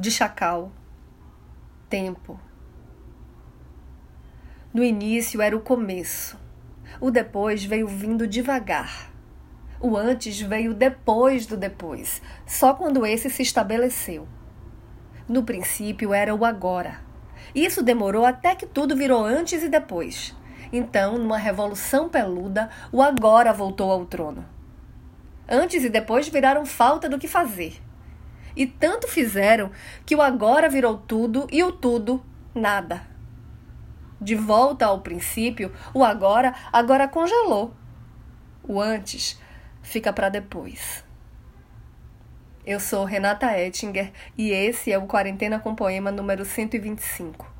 de chacal, tempo. No início era o começo, o depois veio vindo devagar. O antes veio depois do depois, só quando esse se estabeleceu. No princípio era o agora. Isso demorou até que tudo virou antes e depois. Então, numa revolução peluda, o agora voltou ao trono. Antes e depois viraram falta do que fazer. E tanto fizeram que o agora virou tudo e o tudo nada. De volta ao princípio, o agora agora congelou. O antes fica para depois. Eu sou Renata Ettinger e esse é o Quarentena com Poema número 125.